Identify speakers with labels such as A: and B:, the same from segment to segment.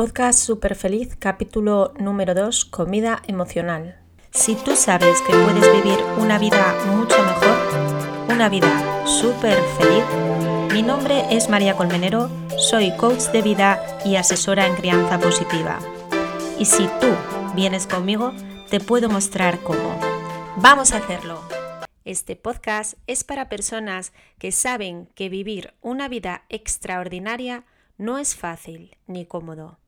A: Podcast Super Feliz, capítulo número 2, Comida emocional. Si tú sabes que puedes vivir una vida mucho mejor, una vida súper feliz, mi nombre es María Colmenero, soy coach de vida y asesora en crianza positiva. Y si tú vienes conmigo, te puedo mostrar cómo. Vamos a hacerlo. Este podcast es para personas que saben que vivir una vida extraordinaria no es fácil ni cómodo,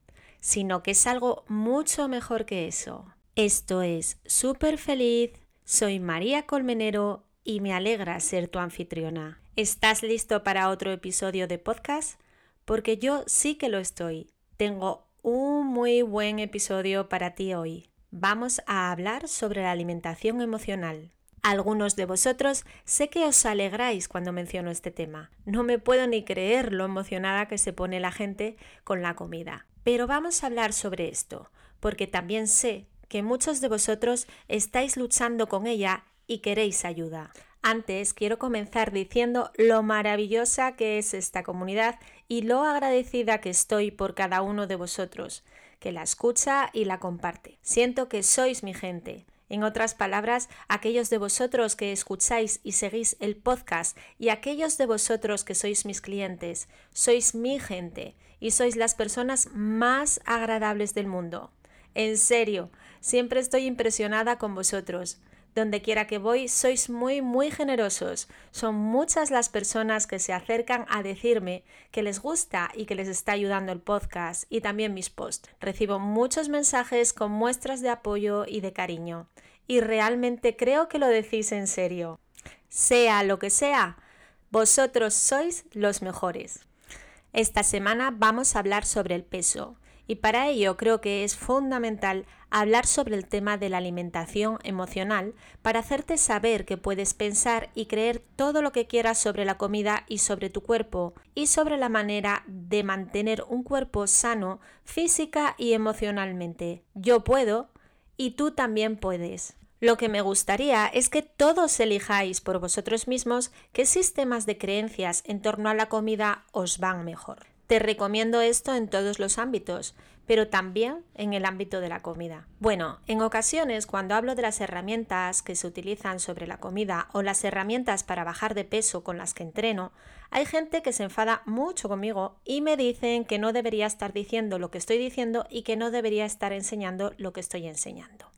A: sino que es algo mucho mejor que eso. Esto es Súper Feliz, soy María Colmenero y me alegra ser tu anfitriona. ¿Estás listo para otro episodio de podcast? Porque yo sí que lo estoy. Tengo un muy buen episodio para ti hoy. Vamos a hablar sobre la alimentación emocional. Algunos de vosotros sé que os alegráis cuando menciono este tema. No me puedo ni creer lo emocionada que se pone la gente con la comida. Pero vamos a hablar sobre esto, porque también sé que muchos de vosotros estáis luchando con ella y queréis ayuda. Antes quiero comenzar diciendo lo maravillosa que es esta comunidad y lo agradecida que estoy por cada uno de vosotros, que la escucha y la comparte. Siento que sois mi gente, en otras palabras, aquellos de vosotros que escucháis y seguís el podcast y aquellos de vosotros que sois mis clientes, sois mi gente y sois las personas más agradables del mundo. En serio, siempre estoy impresionada con vosotros. Donde quiera que voy, sois muy, muy generosos. Son muchas las personas que se acercan a decirme que les gusta y que les está ayudando el podcast y también mis posts. Recibo muchos mensajes con muestras de apoyo y de cariño. Y realmente creo que lo decís en serio. Sea lo que sea, vosotros sois los mejores. Esta semana vamos a hablar sobre el peso y para ello creo que es fundamental hablar sobre el tema de la alimentación emocional para hacerte saber que puedes pensar y creer todo lo que quieras sobre la comida y sobre tu cuerpo y sobre la manera de mantener un cuerpo sano física y emocionalmente. Yo puedo y tú también puedes. Lo que me gustaría es que todos elijáis por vosotros mismos qué sistemas de creencias en torno a la comida os van mejor. Te recomiendo esto en todos los ámbitos, pero también en el ámbito de la comida. Bueno, en ocasiones cuando hablo de las herramientas que se utilizan sobre la comida o las herramientas para bajar de peso con las que entreno, hay gente que se enfada mucho conmigo y me dicen que no debería estar diciendo lo que estoy diciendo y que no debería estar enseñando lo que estoy enseñando.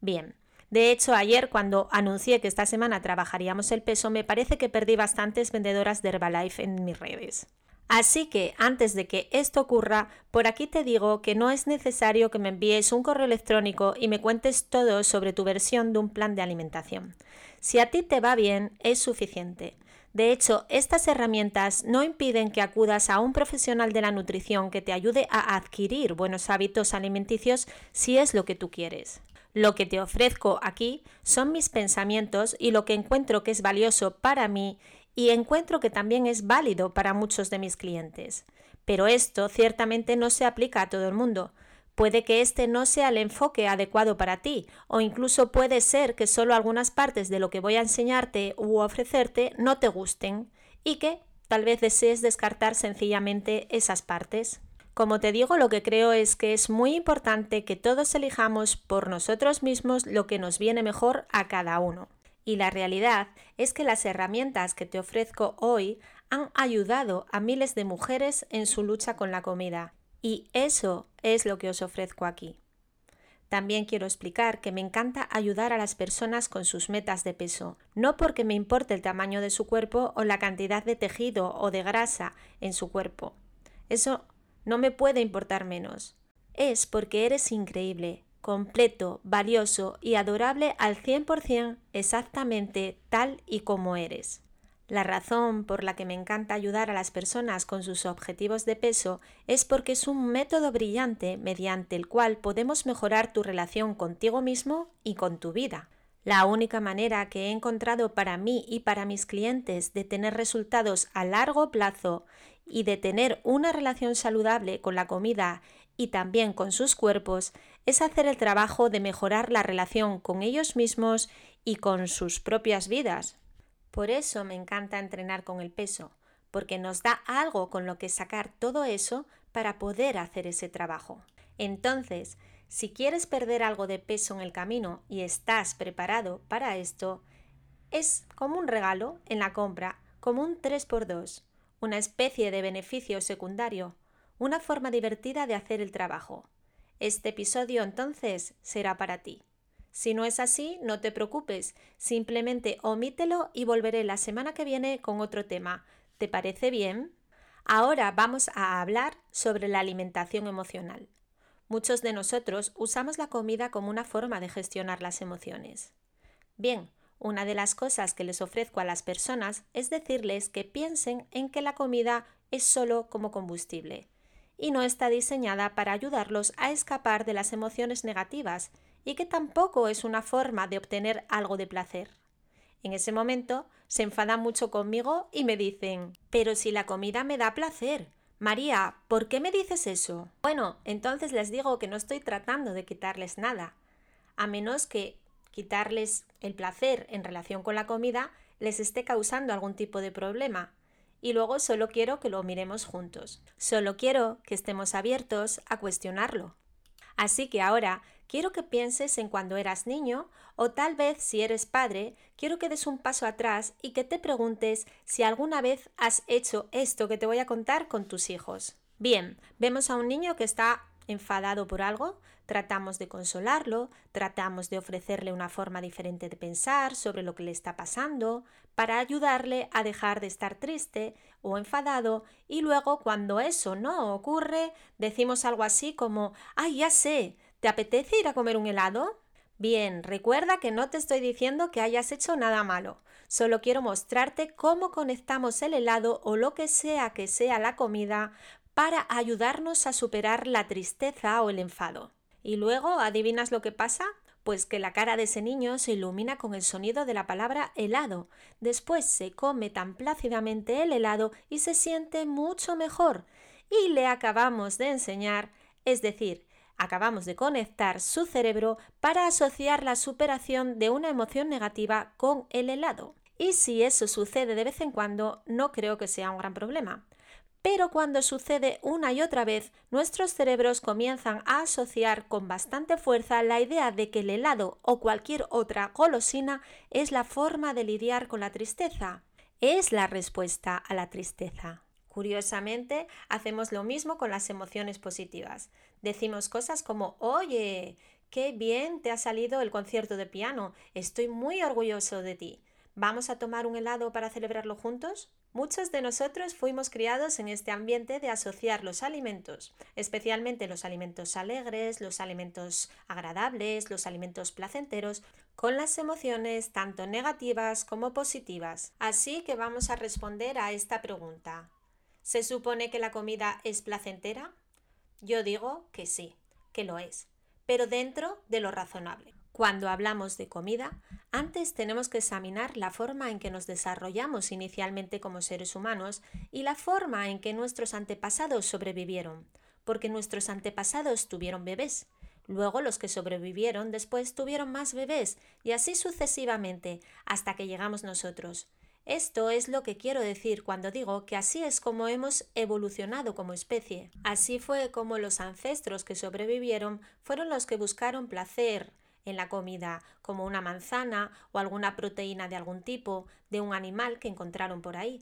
A: Bien, de hecho, ayer cuando anuncié que esta semana trabajaríamos el peso, me parece que perdí bastantes vendedoras de Herbalife en mis redes. Así que antes de que esto ocurra, por aquí te digo que no es necesario que me envíes un correo electrónico y me cuentes todo sobre tu versión de un plan de alimentación. Si a ti te va bien, es suficiente. De hecho, estas herramientas no impiden que acudas a un profesional de la nutrición que te ayude a adquirir buenos hábitos alimenticios si es lo que tú quieres. Lo que te ofrezco aquí son mis pensamientos y lo que encuentro que es valioso para mí y encuentro que también es válido para muchos de mis clientes. Pero esto ciertamente no se aplica a todo el mundo. Puede que este no sea el enfoque adecuado para ti, o incluso puede ser que solo algunas partes de lo que voy a enseñarte u ofrecerte no te gusten y que tal vez desees descartar sencillamente esas partes. Como te digo, lo que creo es que es muy importante que todos elijamos por nosotros mismos lo que nos viene mejor a cada uno. Y la realidad es que las herramientas que te ofrezco hoy han ayudado a miles de mujeres en su lucha con la comida. Y eso es lo que os ofrezco aquí. También quiero explicar que me encanta ayudar a las personas con sus metas de peso, no porque me importe el tamaño de su cuerpo o la cantidad de tejido o de grasa en su cuerpo. Eso no me puede importar menos. Es porque eres increíble, completo, valioso y adorable al 100% exactamente tal y como eres. La razón por la que me encanta ayudar a las personas con sus objetivos de peso es porque es un método brillante mediante el cual podemos mejorar tu relación contigo mismo y con tu vida. La única manera que he encontrado para mí y para mis clientes de tener resultados a largo plazo y de tener una relación saludable con la comida y también con sus cuerpos es hacer el trabajo de mejorar la relación con ellos mismos y con sus propias vidas. Por eso me encanta entrenar con el peso, porque nos da algo con lo que sacar todo eso para poder hacer ese trabajo. Entonces, si quieres perder algo de peso en el camino y estás preparado para esto, es como un regalo en la compra, como un 3x2, una especie de beneficio secundario, una forma divertida de hacer el trabajo. Este episodio entonces será para ti. Si no es así, no te preocupes, simplemente omítelo y volveré la semana que viene con otro tema. ¿Te parece bien? Ahora vamos a hablar sobre la alimentación emocional. Muchos de nosotros usamos la comida como una forma de gestionar las emociones. Bien, una de las cosas que les ofrezco a las personas es decirles que piensen en que la comida es solo como combustible y no está diseñada para ayudarlos a escapar de las emociones negativas y que tampoco es una forma de obtener algo de placer. En ese momento se enfadan mucho conmigo y me dicen, pero si la comida me da placer. María, ¿por qué me dices eso? Bueno, entonces les digo que no estoy tratando de quitarles nada, a menos que quitarles el placer en relación con la comida les esté causando algún tipo de problema. Y luego solo quiero que lo miremos juntos. Solo quiero que estemos abiertos a cuestionarlo. Así que ahora quiero que pienses en cuando eras niño o tal vez si eres padre, quiero que des un paso atrás y que te preguntes si alguna vez has hecho esto que te voy a contar con tus hijos. Bien, vemos a un niño que está enfadado por algo, tratamos de consolarlo, tratamos de ofrecerle una forma diferente de pensar sobre lo que le está pasando, para ayudarle a dejar de estar triste o enfadado y luego cuando eso no ocurre decimos algo así como ¡ay, ya sé! ¿Te apetece ir a comer un helado? Bien, recuerda que no te estoy diciendo que hayas hecho nada malo, solo quiero mostrarte cómo conectamos el helado o lo que sea que sea la comida para ayudarnos a superar la tristeza o el enfado. Y luego, ¿adivinas lo que pasa? Pues que la cara de ese niño se ilumina con el sonido de la palabra helado. Después se come tan plácidamente el helado y se siente mucho mejor. Y le acabamos de enseñar, es decir, acabamos de conectar su cerebro para asociar la superación de una emoción negativa con el helado. Y si eso sucede de vez en cuando, no creo que sea un gran problema. Pero cuando sucede una y otra vez, nuestros cerebros comienzan a asociar con bastante fuerza la idea de que el helado o cualquier otra golosina es la forma de lidiar con la tristeza. Es la respuesta a la tristeza. Curiosamente, hacemos lo mismo con las emociones positivas. Decimos cosas como, oye, qué bien te ha salido el concierto de piano, estoy muy orgulloso de ti. ¿Vamos a tomar un helado para celebrarlo juntos? Muchos de nosotros fuimos criados en este ambiente de asociar los alimentos, especialmente los alimentos alegres, los alimentos agradables, los alimentos placenteros, con las emociones tanto negativas como positivas. Así que vamos a responder a esta pregunta. ¿Se supone que la comida es placentera? Yo digo que sí, que lo es, pero dentro de lo razonable. Cuando hablamos de comida, antes tenemos que examinar la forma en que nos desarrollamos inicialmente como seres humanos y la forma en que nuestros antepasados sobrevivieron, porque nuestros antepasados tuvieron bebés, luego los que sobrevivieron después tuvieron más bebés y así sucesivamente hasta que llegamos nosotros. Esto es lo que quiero decir cuando digo que así es como hemos evolucionado como especie. Así fue como los ancestros que sobrevivieron fueron los que buscaron placer, en la comida, como una manzana o alguna proteína de algún tipo de un animal que encontraron por ahí,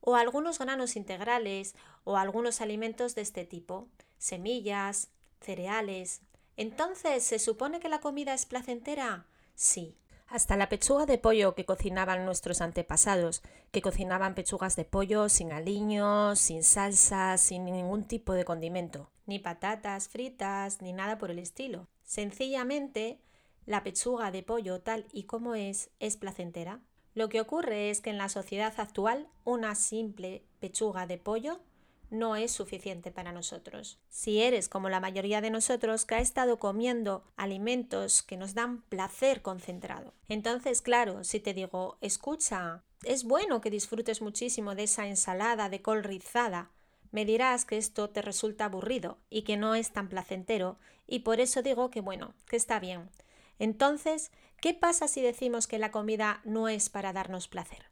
A: o algunos granos integrales o algunos alimentos de este tipo, semillas, cereales. Entonces, ¿se supone que la comida es placentera? Sí. Hasta la pechuga de pollo que cocinaban nuestros antepasados, que cocinaban pechugas de pollo sin aliños, sin salsa, sin ningún tipo de condimento, ni patatas fritas, ni nada por el estilo. Sencillamente la pechuga de pollo tal y como es es placentera. Lo que ocurre es que en la sociedad actual una simple pechuga de pollo no es suficiente para nosotros. Si eres como la mayoría de nosotros que ha estado comiendo alimentos que nos dan placer concentrado, entonces claro, si te digo, escucha, es bueno que disfrutes muchísimo de esa ensalada de col rizada, me dirás que esto te resulta aburrido y que no es tan placentero, y por eso digo que bueno, que está bien. Entonces, ¿qué pasa si decimos que la comida no es para darnos placer?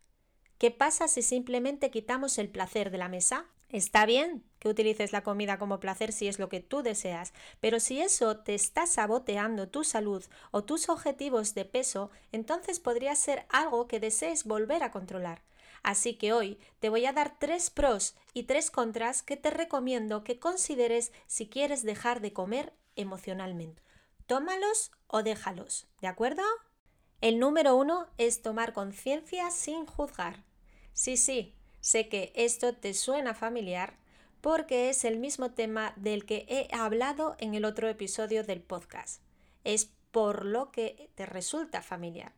A: ¿Qué pasa si simplemente quitamos el placer de la mesa? Está bien que utilices la comida como placer si es lo que tú deseas, pero si eso te está saboteando tu salud o tus objetivos de peso, entonces podría ser algo que desees volver a controlar. Así que hoy te voy a dar tres pros y tres contras que te recomiendo que consideres si quieres dejar de comer emocionalmente. Tómalos o déjalos, ¿de acuerdo? El número uno es tomar conciencia sin juzgar. Sí, sí, sé que esto te suena familiar porque es el mismo tema del que he hablado en el otro episodio del podcast. Es por lo que te resulta familiar.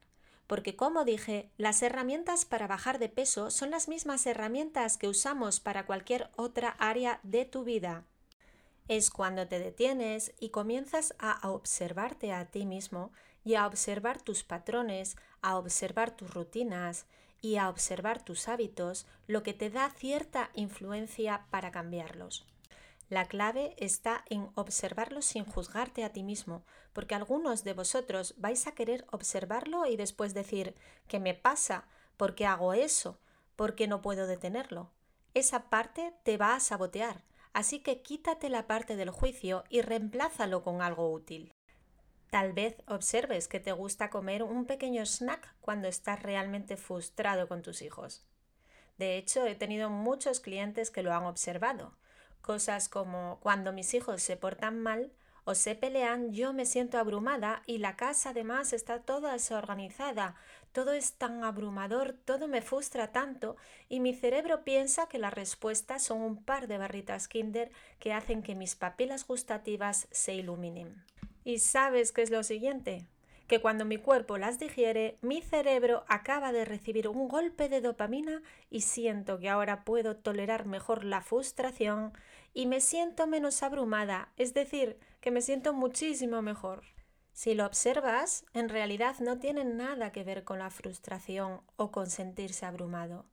A: Porque como dije, las herramientas para bajar de peso son las mismas herramientas que usamos para cualquier otra área de tu vida. Es cuando te detienes y comienzas a observarte a ti mismo y a observar tus patrones, a observar tus rutinas y a observar tus hábitos, lo que te da cierta influencia para cambiarlos. La clave está en observarlo sin juzgarte a ti mismo, porque algunos de vosotros vais a querer observarlo y después decir, ¿qué me pasa? ¿Por qué hago eso? ¿Por qué no puedo detenerlo? Esa parte te va a sabotear, así que quítate la parte del juicio y reemplázalo con algo útil. Tal vez observes que te gusta comer un pequeño snack cuando estás realmente frustrado con tus hijos. De hecho, he tenido muchos clientes que lo han observado. Cosas como cuando mis hijos se portan mal, o se pelean, yo me siento abrumada y la casa además está toda desorganizada, todo es tan abrumador, todo me frustra tanto y mi cerebro piensa que las respuestas son un par de barritas Kinder que hacen que mis papilas gustativas se iluminen. ¿Y sabes qué es lo siguiente? que cuando mi cuerpo las digiere, mi cerebro acaba de recibir un golpe de dopamina y siento que ahora puedo tolerar mejor la frustración y me siento menos abrumada, es decir, que me siento muchísimo mejor. Si lo observas, en realidad no tiene nada que ver con la frustración o con sentirse abrumado.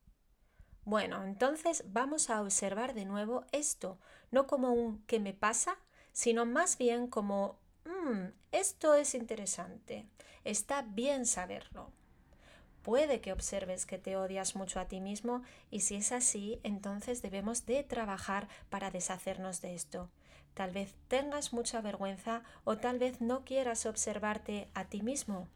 A: Bueno, entonces vamos a observar de nuevo esto, no como un ¿qué me pasa?, sino más bien como Mm, esto es interesante. Está bien saberlo. Puede que observes que te odias mucho a ti mismo y si es así, entonces debemos de trabajar para deshacernos de esto. Tal vez tengas mucha vergüenza o tal vez no quieras observarte a ti mismo.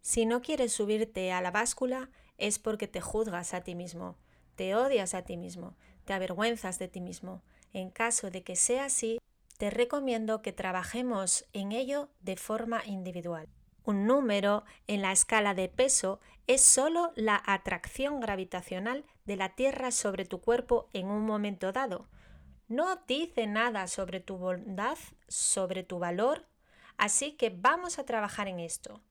A: Si no quieres subirte a la báscula es porque te juzgas a ti mismo, te odias a ti mismo, te avergüenzas de ti mismo. En caso de que sea así, te recomiendo que trabajemos en ello de forma individual. Un número en la escala de peso es solo la atracción gravitacional de la Tierra sobre tu cuerpo en un momento dado. No dice nada sobre tu bondad, sobre tu valor, así que vamos a trabajar en esto.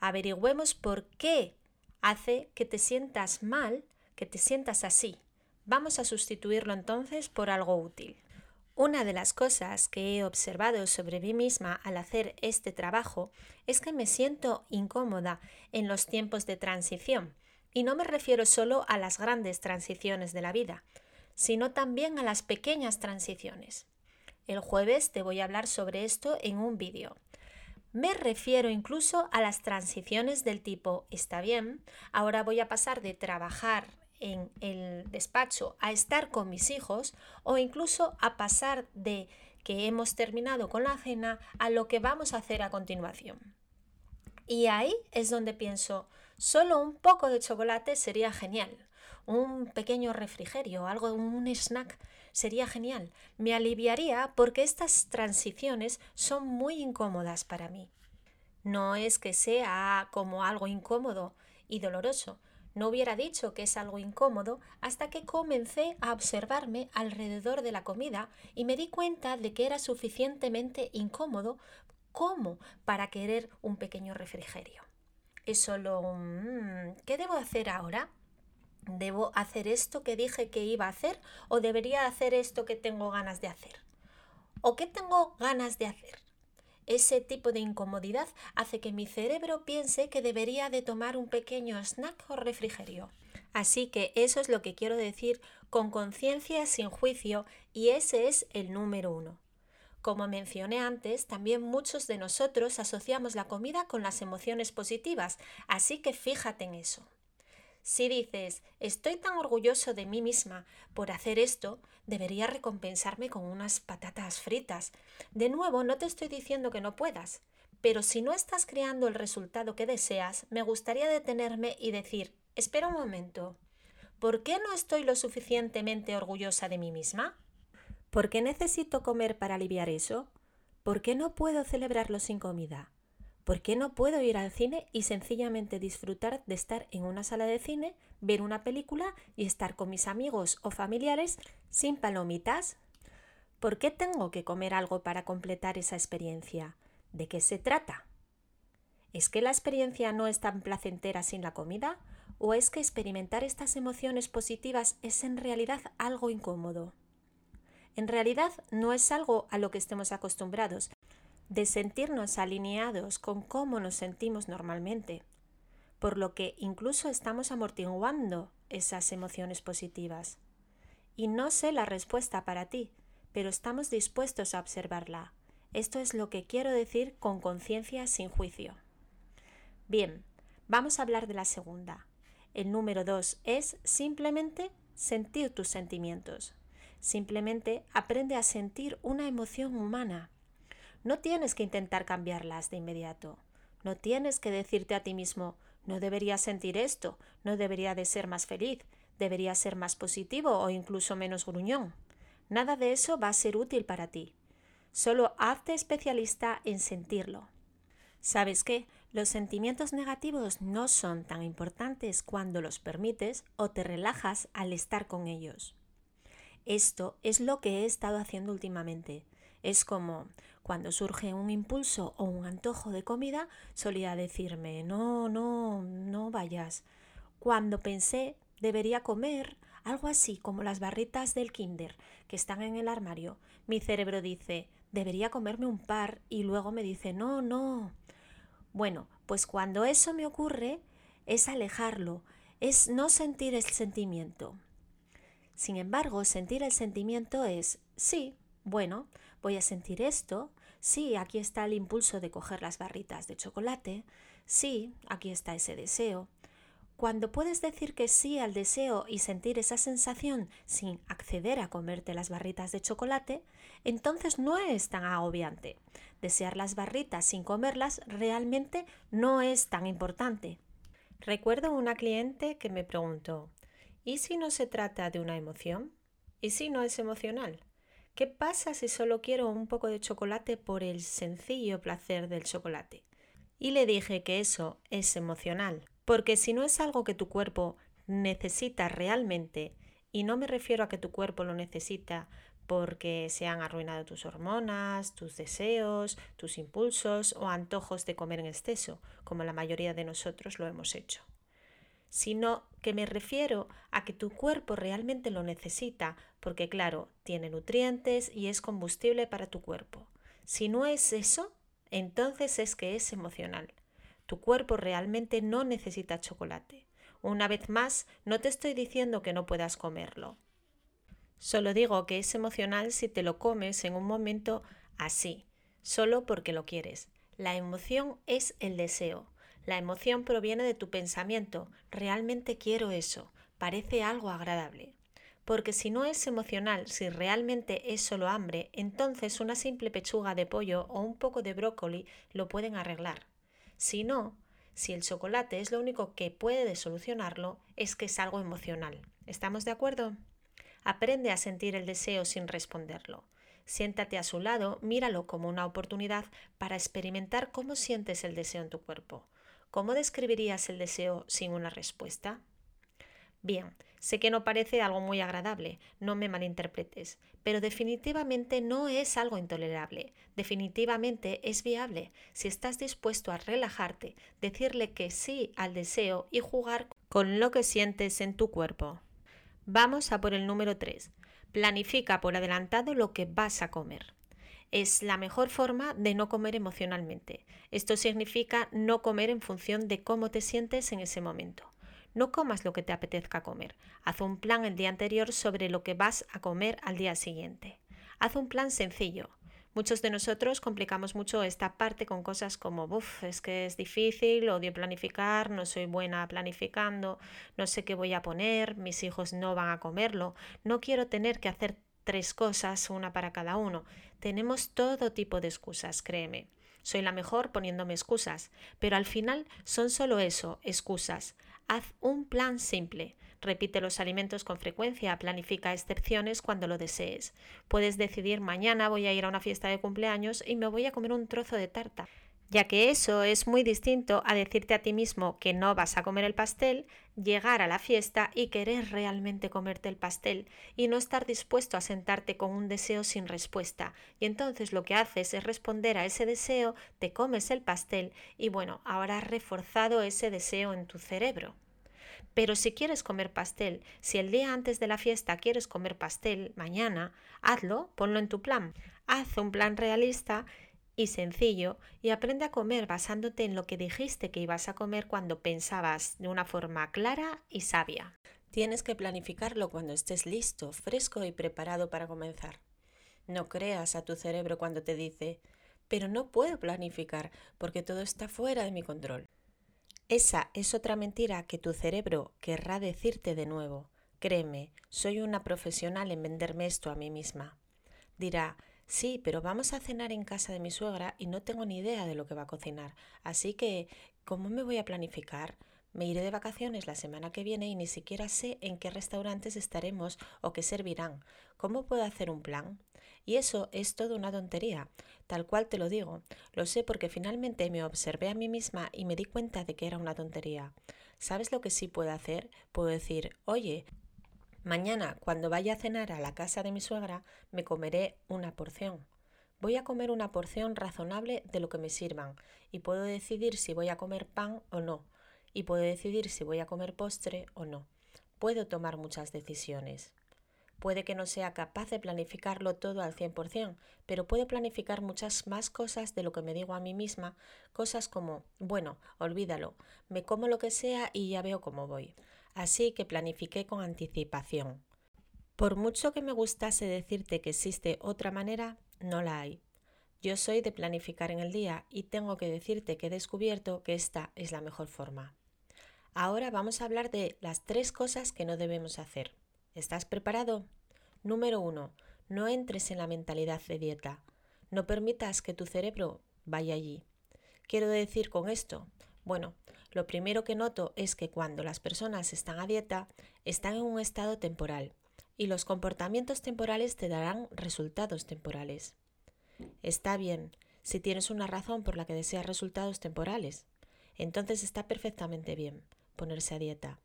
A: Averigüemos por qué hace que te sientas mal, que te sientas así. Vamos a sustituirlo entonces por algo útil. Una de las cosas que he observado sobre mí misma al hacer este trabajo es que me siento incómoda en los tiempos de transición. Y no me refiero solo a las grandes transiciones de la vida, sino también a las pequeñas transiciones. El jueves te voy a hablar sobre esto en un vídeo. Me refiero incluso a las transiciones del tipo, está bien, ahora voy a pasar de trabajar en el despacho a estar con mis hijos o incluso a pasar de que hemos terminado con la cena a lo que vamos a hacer a continuación. Y ahí es donde pienso, solo un poco de chocolate sería genial. Un pequeño refrigerio, algo, un snack sería genial. Me aliviaría porque estas transiciones son muy incómodas para mí. No es que sea como algo incómodo y doloroso, no hubiera dicho que es algo incómodo hasta que comencé a observarme alrededor de la comida y me di cuenta de que era suficientemente incómodo como para querer un pequeño refrigerio. Es solo un... ¿Qué debo hacer ahora? ¿Debo hacer esto que dije que iba a hacer o debería hacer esto que tengo ganas de hacer? ¿O qué tengo ganas de hacer? Ese tipo de incomodidad hace que mi cerebro piense que debería de tomar un pequeño snack o refrigerio. Así que eso es lo que quiero decir con conciencia sin juicio y ese es el número uno. Como mencioné antes, también muchos de nosotros asociamos la comida con las emociones positivas, así que fíjate en eso. Si dices, estoy tan orgulloso de mí misma por hacer esto, debería recompensarme con unas patatas fritas. De nuevo, no te estoy diciendo que no puedas, pero si no estás creando el resultado que deseas, me gustaría detenerme y decir, espera un momento, ¿por qué no estoy lo suficientemente orgullosa de mí misma? ¿Por qué necesito comer para aliviar eso? ¿Por qué no puedo celebrarlo sin comida? ¿Por qué no puedo ir al cine y sencillamente disfrutar de estar en una sala de cine, ver una película y estar con mis amigos o familiares sin palomitas? ¿Por qué tengo que comer algo para completar esa experiencia? ¿De qué se trata? ¿Es que la experiencia no es tan placentera sin la comida? ¿O es que experimentar estas emociones positivas es en realidad algo incómodo? En realidad no es algo a lo que estemos acostumbrados, de sentirnos alineados con cómo nos sentimos normalmente, por lo que incluso estamos amortiguando esas emociones positivas. Y no sé la respuesta para ti, pero estamos dispuestos a observarla. Esto es lo que quiero decir con conciencia sin juicio. Bien, vamos a hablar de la segunda. El número dos es simplemente sentir tus sentimientos. Simplemente aprende a sentir una emoción humana. No tienes que intentar cambiarlas de inmediato. No tienes que decirte a ti mismo, no debería sentir esto, no debería de ser más feliz, debería ser más positivo o incluso menos gruñón. Nada de eso va a ser útil para ti. Solo hazte especialista en sentirlo. ¿Sabes qué? Los sentimientos negativos no son tan importantes cuando los permites o te relajas al estar con ellos. Esto es lo que he estado haciendo últimamente. Es como cuando surge un impulso o un antojo de comida, solía decirme, no, no, no vayas. Cuando pensé, debería comer, algo así como las barritas del kinder que están en el armario, mi cerebro dice, debería comerme un par y luego me dice, no, no. Bueno, pues cuando eso me ocurre, es alejarlo, es no sentir el sentimiento. Sin embargo, sentir el sentimiento es, sí, bueno, voy a sentir esto, sí, aquí está el impulso de coger las barritas de chocolate, sí, aquí está ese deseo. Cuando puedes decir que sí al deseo y sentir esa sensación sin acceder a comerte las barritas de chocolate, entonces no es tan agobiante. Desear las barritas sin comerlas realmente no es tan importante. Recuerdo una cliente que me preguntó, ¿Y si no se trata de una emoción? ¿Y si no es emocional? ¿Qué pasa si solo quiero un poco de chocolate por el sencillo placer del chocolate? Y le dije que eso es emocional, porque si no es algo que tu cuerpo necesita realmente, y no me refiero a que tu cuerpo lo necesita porque se han arruinado tus hormonas, tus deseos, tus impulsos o antojos de comer en exceso, como la mayoría de nosotros lo hemos hecho sino que me refiero a que tu cuerpo realmente lo necesita, porque claro, tiene nutrientes y es combustible para tu cuerpo. Si no es eso, entonces es que es emocional. Tu cuerpo realmente no necesita chocolate. Una vez más, no te estoy diciendo que no puedas comerlo. Solo digo que es emocional si te lo comes en un momento así, solo porque lo quieres. La emoción es el deseo. La emoción proviene de tu pensamiento. Realmente quiero eso. Parece algo agradable. Porque si no es emocional, si realmente es solo hambre, entonces una simple pechuga de pollo o un poco de brócoli lo pueden arreglar. Si no, si el chocolate es lo único que puede solucionarlo, es que es algo emocional. ¿Estamos de acuerdo? Aprende a sentir el deseo sin responderlo. Siéntate a su lado, míralo como una oportunidad para experimentar cómo sientes el deseo en tu cuerpo. ¿Cómo describirías el deseo sin una respuesta? Bien, sé que no parece algo muy agradable, no me malinterpretes, pero definitivamente no es algo intolerable, definitivamente es viable si estás dispuesto a relajarte, decirle que sí al deseo y jugar con lo que sientes en tu cuerpo. Vamos a por el número 3. Planifica por adelantado lo que vas a comer es la mejor forma de no comer emocionalmente. Esto significa no comer en función de cómo te sientes en ese momento. No comas lo que te apetezca comer. Haz un plan el día anterior sobre lo que vas a comer al día siguiente. Haz un plan sencillo. Muchos de nosotros complicamos mucho esta parte con cosas como, uff, es que es difícil, odio planificar, no soy buena planificando, no sé qué voy a poner, mis hijos no van a comerlo, no quiero tener que hacer tres cosas, una para cada uno. Tenemos todo tipo de excusas, créeme. Soy la mejor poniéndome excusas, pero al final son solo eso, excusas. Haz un plan simple. Repite los alimentos con frecuencia, planifica excepciones cuando lo desees. Puedes decidir mañana voy a ir a una fiesta de cumpleaños y me voy a comer un trozo de tarta ya que eso es muy distinto a decirte a ti mismo que no vas a comer el pastel, llegar a la fiesta y querer realmente comerte el pastel y no estar dispuesto a sentarte con un deseo sin respuesta. Y entonces lo que haces es responder a ese deseo, te comes el pastel y bueno, ahora has reforzado ese deseo en tu cerebro. Pero si quieres comer pastel, si el día antes de la fiesta quieres comer pastel mañana, hazlo, ponlo en tu plan. Haz un plan realista y sencillo y aprende a comer basándote en lo que dijiste que ibas a comer cuando pensabas de una forma clara y sabia. Tienes que planificarlo cuando estés listo, fresco y preparado para comenzar. No creas a tu cerebro cuando te dice, pero no puedo planificar porque todo está fuera de mi control. Esa es otra mentira que tu cerebro querrá decirte de nuevo. Créeme, soy una profesional en venderme esto a mí misma. Dirá, Sí, pero vamos a cenar en casa de mi suegra y no tengo ni idea de lo que va a cocinar. Así que, ¿cómo me voy a planificar? Me iré de vacaciones la semana que viene y ni siquiera sé en qué restaurantes estaremos o qué servirán. ¿Cómo puedo hacer un plan? Y eso es toda una tontería, tal cual te lo digo. Lo sé porque finalmente me observé a mí misma y me di cuenta de que era una tontería. ¿Sabes lo que sí puedo hacer? Puedo decir, oye, Mañana, cuando vaya a cenar a la casa de mi suegra, me comeré una porción. Voy a comer una porción razonable de lo que me sirvan y puedo decidir si voy a comer pan o no, y puedo decidir si voy a comer postre o no. Puedo tomar muchas decisiones. Puede que no sea capaz de planificarlo todo al 100%, pero puedo planificar muchas más cosas de lo que me digo a mí misma, cosas como, bueno, olvídalo, me como lo que sea y ya veo cómo voy. Así que planifiqué con anticipación. Por mucho que me gustase decirte que existe otra manera, no la hay. Yo soy de planificar en el día y tengo que decirte que he descubierto que esta es la mejor forma. Ahora vamos a hablar de las tres cosas que no debemos hacer. ¿Estás preparado? Número 1. No entres en la mentalidad de dieta. No permitas que tu cerebro vaya allí. Quiero decir con esto, bueno, lo primero que noto es que cuando las personas están a dieta, están en un estado temporal y los comportamientos temporales te darán resultados temporales. Está bien, si tienes una razón por la que deseas resultados temporales, entonces está perfectamente bien ponerse a dieta.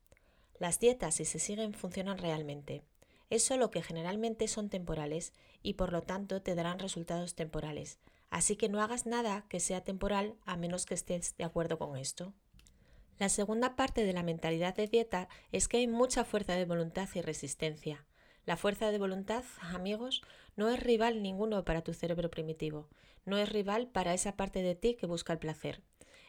A: Las dietas, si se siguen, funcionan realmente. Es solo que generalmente son temporales y por lo tanto te darán resultados temporales. Así que no hagas nada que sea temporal a menos que estés de acuerdo con esto. La segunda parte de la mentalidad de dieta es que hay mucha fuerza de voluntad y resistencia. La fuerza de voluntad, amigos, no es rival ninguno para tu cerebro primitivo, no es rival para esa parte de ti que busca el placer.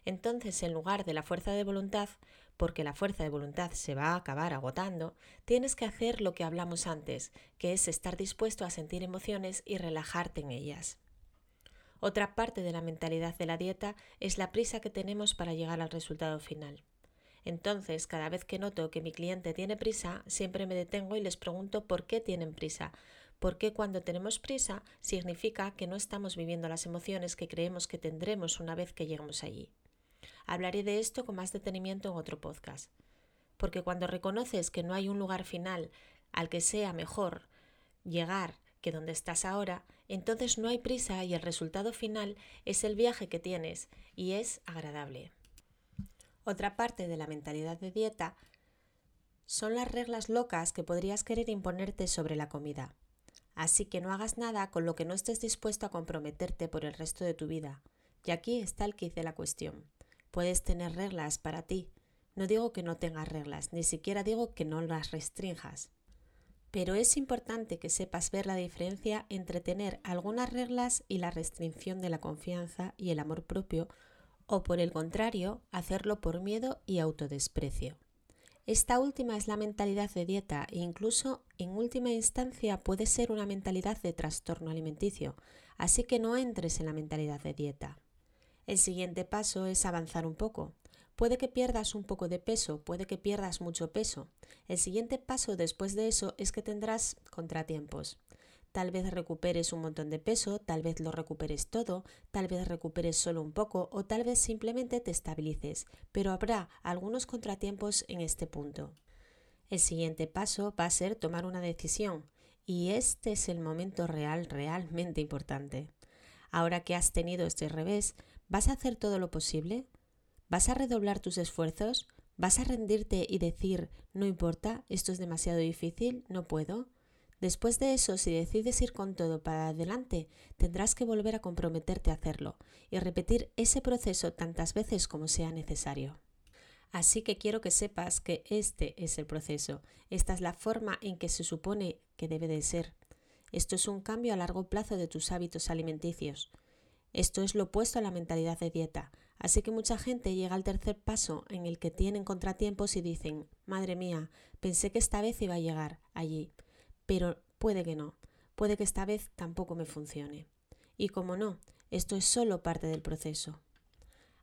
A: Entonces, en lugar de la fuerza de voluntad, porque la fuerza de voluntad se va a acabar agotando, tienes que hacer lo que hablamos antes, que es estar dispuesto a sentir emociones y relajarte en ellas. Otra parte de la mentalidad de la dieta es la prisa que tenemos para llegar al resultado final. Entonces, cada vez que noto que mi cliente tiene prisa, siempre me detengo y les pregunto por qué tienen prisa. Porque cuando tenemos prisa significa que no estamos viviendo las emociones que creemos que tendremos una vez que lleguemos allí. Hablaré de esto con más detenimiento en otro podcast. Porque cuando reconoces que no hay un lugar final al que sea mejor llegar que donde estás ahora, entonces no hay prisa y el resultado final es el viaje que tienes y es agradable. Otra parte de la mentalidad de dieta son las reglas locas que podrías querer imponerte sobre la comida. Así que no hagas nada con lo que no estés dispuesto a comprometerte por el resto de tu vida. Y aquí está el kit de la cuestión. Puedes tener reglas para ti. No digo que no tengas reglas, ni siquiera digo que no las restrinjas. Pero es importante que sepas ver la diferencia entre tener algunas reglas y la restricción de la confianza y el amor propio o por el contrario, hacerlo por miedo y autodesprecio. Esta última es la mentalidad de dieta e incluso en última instancia puede ser una mentalidad de trastorno alimenticio, así que no entres en la mentalidad de dieta. El siguiente paso es avanzar un poco. Puede que pierdas un poco de peso, puede que pierdas mucho peso. El siguiente paso después de eso es que tendrás contratiempos. Tal vez recuperes un montón de peso, tal vez lo recuperes todo, tal vez recuperes solo un poco o tal vez simplemente te estabilices, pero habrá algunos contratiempos en este punto. El siguiente paso va a ser tomar una decisión y este es el momento real realmente importante. Ahora que has tenido este revés, ¿vas a hacer todo lo posible? ¿Vas a redoblar tus esfuerzos? ¿Vas a rendirte y decir, no importa, esto es demasiado difícil, no puedo? Después de eso, si decides ir con todo para adelante, tendrás que volver a comprometerte a hacerlo y repetir ese proceso tantas veces como sea necesario. Así que quiero que sepas que este es el proceso, esta es la forma en que se supone que debe de ser. Esto es un cambio a largo plazo de tus hábitos alimenticios. Esto es lo opuesto a la mentalidad de dieta, así que mucha gente llega al tercer paso en el que tienen contratiempos y dicen, madre mía, pensé que esta vez iba a llegar allí pero puede que no, puede que esta vez tampoco me funcione. Y como no, esto es solo parte del proceso.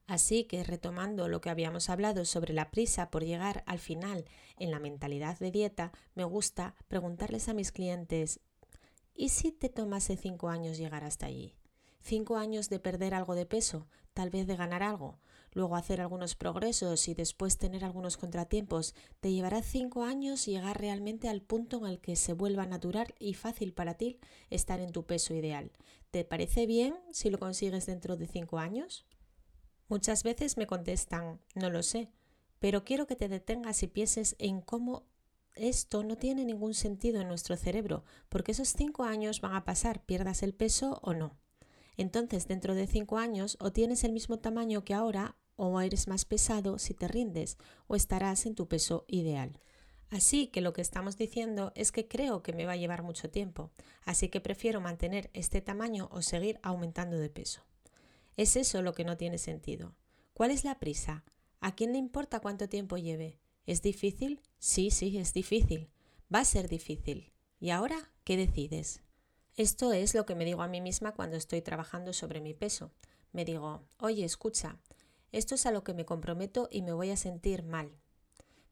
A: Así que retomando lo que habíamos hablado sobre la prisa por llegar al final en la mentalidad de dieta, me gusta preguntarles a mis clientes, ¿y si te tomase cinco años llegar hasta allí? cinco años de perder algo de peso, tal vez de ganar algo, luego hacer algunos progresos y después tener algunos contratiempos, te llevará cinco años llegar realmente al punto en el que se vuelva natural y fácil para ti estar en tu peso ideal. ¿Te parece bien si lo consigues dentro de cinco años? Muchas veces me contestan, no lo sé, pero quiero que te detengas y pienses en cómo esto no tiene ningún sentido en nuestro cerebro, porque esos cinco años van a pasar, pierdas el peso o no. Entonces, dentro de cinco años, o tienes el mismo tamaño que ahora, o eres más pesado si te rindes, o estarás en tu peso ideal. Así que lo que estamos diciendo es que creo que me va a llevar mucho tiempo, así que prefiero mantener este tamaño o seguir aumentando de peso. Es eso lo que no tiene sentido. ¿Cuál es la prisa? ¿A quién le importa cuánto tiempo lleve? ¿Es difícil? Sí, sí, es difícil. Va a ser difícil. ¿Y ahora qué decides? Esto es lo que me digo a mí misma cuando estoy trabajando sobre mi peso. Me digo, oye, escucha, esto es a lo que me comprometo y me voy a sentir mal.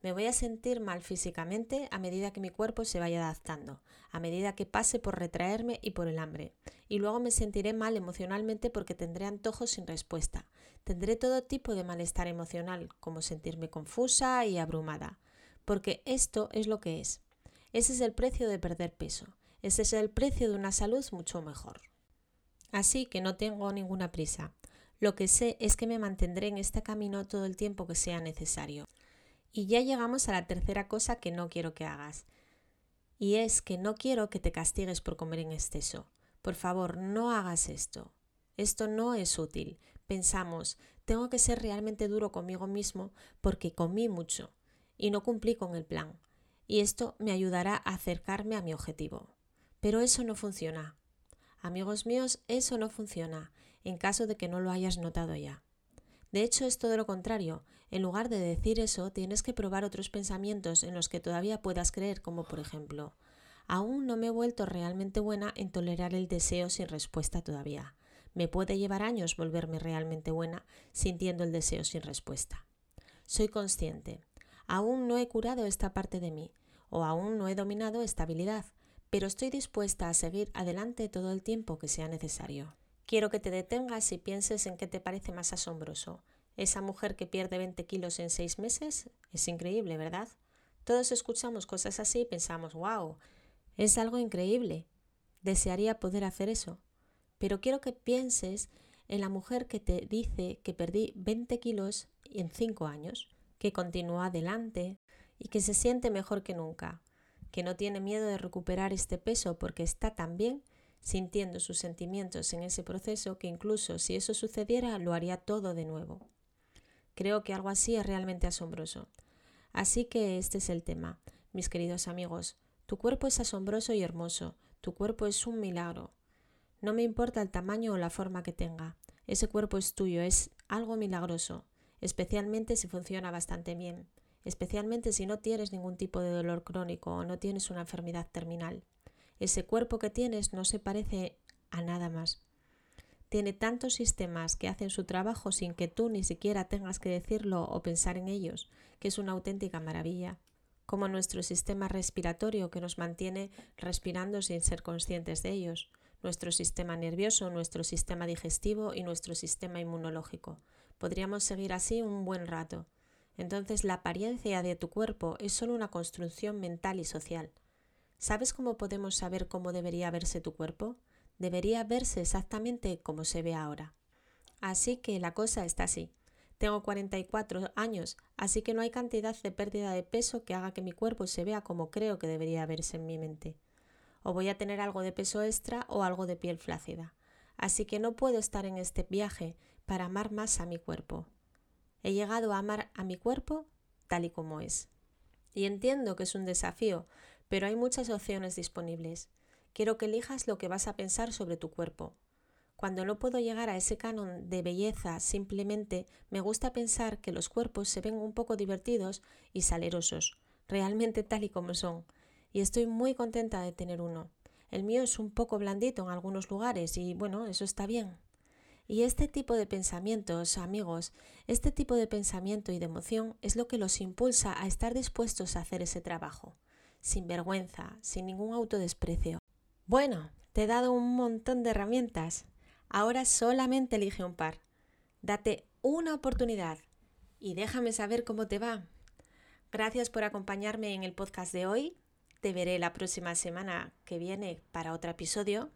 A: Me voy a sentir mal físicamente a medida que mi cuerpo se vaya adaptando, a medida que pase por retraerme y por el hambre. Y luego me sentiré mal emocionalmente porque tendré antojos sin respuesta. Tendré todo tipo de malestar emocional, como sentirme confusa y abrumada. Porque esto es lo que es. Ese es el precio de perder peso. Ese es el precio de una salud mucho mejor. Así que no tengo ninguna prisa. Lo que sé es que me mantendré en este camino todo el tiempo que sea necesario. Y ya llegamos a la tercera cosa que no quiero que hagas. Y es que no quiero que te castigues por comer en exceso. Por favor, no hagas esto. Esto no es útil. Pensamos, tengo que ser realmente duro conmigo mismo porque comí mucho y no cumplí con el plan. Y esto me ayudará a acercarme a mi objetivo. Pero eso no funciona. Amigos míos, eso no funciona, en caso de que no lo hayas notado ya. De hecho, es todo lo contrario. En lugar de decir eso, tienes que probar otros pensamientos en los que todavía puedas creer, como por ejemplo, aún no me he vuelto realmente buena en tolerar el deseo sin respuesta todavía. Me puede llevar años volverme realmente buena sintiendo el deseo sin respuesta. Soy consciente. Aún no he curado esta parte de mí, o aún no he dominado esta habilidad, pero estoy dispuesta a seguir adelante todo el tiempo que sea necesario. Quiero que te detengas y pienses en qué te parece más asombroso. Esa mujer que pierde 20 kilos en seis meses es increíble, ¿verdad? Todos escuchamos cosas así y pensamos, wow, es algo increíble. Desearía poder hacer eso. Pero quiero que pienses en la mujer que te dice que perdí 20 kilos en 5 años, que continúa adelante y que se siente mejor que nunca que no tiene miedo de recuperar este peso porque está tan bien sintiendo sus sentimientos en ese proceso que incluso si eso sucediera lo haría todo de nuevo. Creo que algo así es realmente asombroso. Así que este es el tema, mis queridos amigos. Tu cuerpo es asombroso y hermoso, tu cuerpo es un milagro. No me importa el tamaño o la forma que tenga, ese cuerpo es tuyo, es algo milagroso, especialmente si funciona bastante bien. Especialmente si no tienes ningún tipo de dolor crónico o no tienes una enfermedad terminal. Ese cuerpo que tienes no se parece a nada más. Tiene tantos sistemas que hacen su trabajo sin que tú ni siquiera tengas que decirlo o pensar en ellos, que es una auténtica maravilla como nuestro sistema respiratorio que nos mantiene respirando sin ser conscientes de ellos, nuestro sistema nervioso, nuestro sistema digestivo y nuestro sistema inmunológico. Podríamos seguir así un buen rato. Entonces la apariencia de tu cuerpo es solo una construcción mental y social. ¿Sabes cómo podemos saber cómo debería verse tu cuerpo? Debería verse exactamente como se ve ahora. Así que la cosa está así. Tengo 44 años, así que no hay cantidad de pérdida de peso que haga que mi cuerpo se vea como creo que debería verse en mi mente. O voy a tener algo de peso extra o algo de piel flácida. Así que no puedo estar en este viaje para amar más a mi cuerpo. He llegado a amar a mi cuerpo tal y como es. Y entiendo que es un desafío, pero hay muchas opciones disponibles. Quiero que elijas lo que vas a pensar sobre tu cuerpo, cuando no puedo llegar a ese canon de belleza, simplemente me gusta pensar que los cuerpos se ven un poco divertidos y salerosos, realmente tal y como son, y estoy muy contenta de tener uno. El mío es un poco blandito en algunos lugares y bueno, eso está bien. Y este tipo de pensamientos, amigos, este tipo de pensamiento y de emoción es lo que los impulsa a estar dispuestos a hacer ese trabajo, sin vergüenza, sin ningún autodesprecio. Bueno, te he dado un montón de herramientas. Ahora solamente elige un par. Date una oportunidad y déjame saber cómo te va. Gracias por acompañarme en el podcast de hoy. Te veré la próxima semana que viene para otro episodio.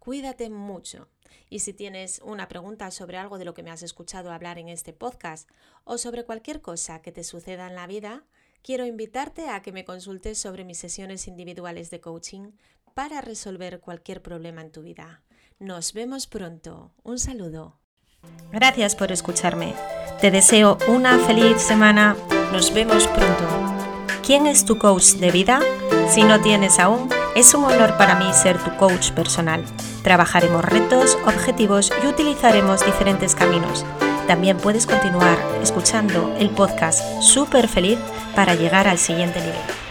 A: Cuídate mucho. Y si tienes una pregunta sobre algo de lo que me has escuchado hablar en este podcast o sobre cualquier cosa que te suceda en la vida, quiero invitarte a que me consultes sobre mis sesiones individuales de coaching para resolver cualquier problema en tu vida. Nos vemos pronto. Un saludo. Gracias por escucharme. Te deseo una feliz semana. Nos vemos pronto. ¿Quién es tu coach de vida? Si no tienes aún, es un honor para mí ser tu coach personal. Trabajaremos retos, objetivos y utilizaremos diferentes caminos. También puedes continuar escuchando el podcast Super Feliz para llegar al siguiente nivel.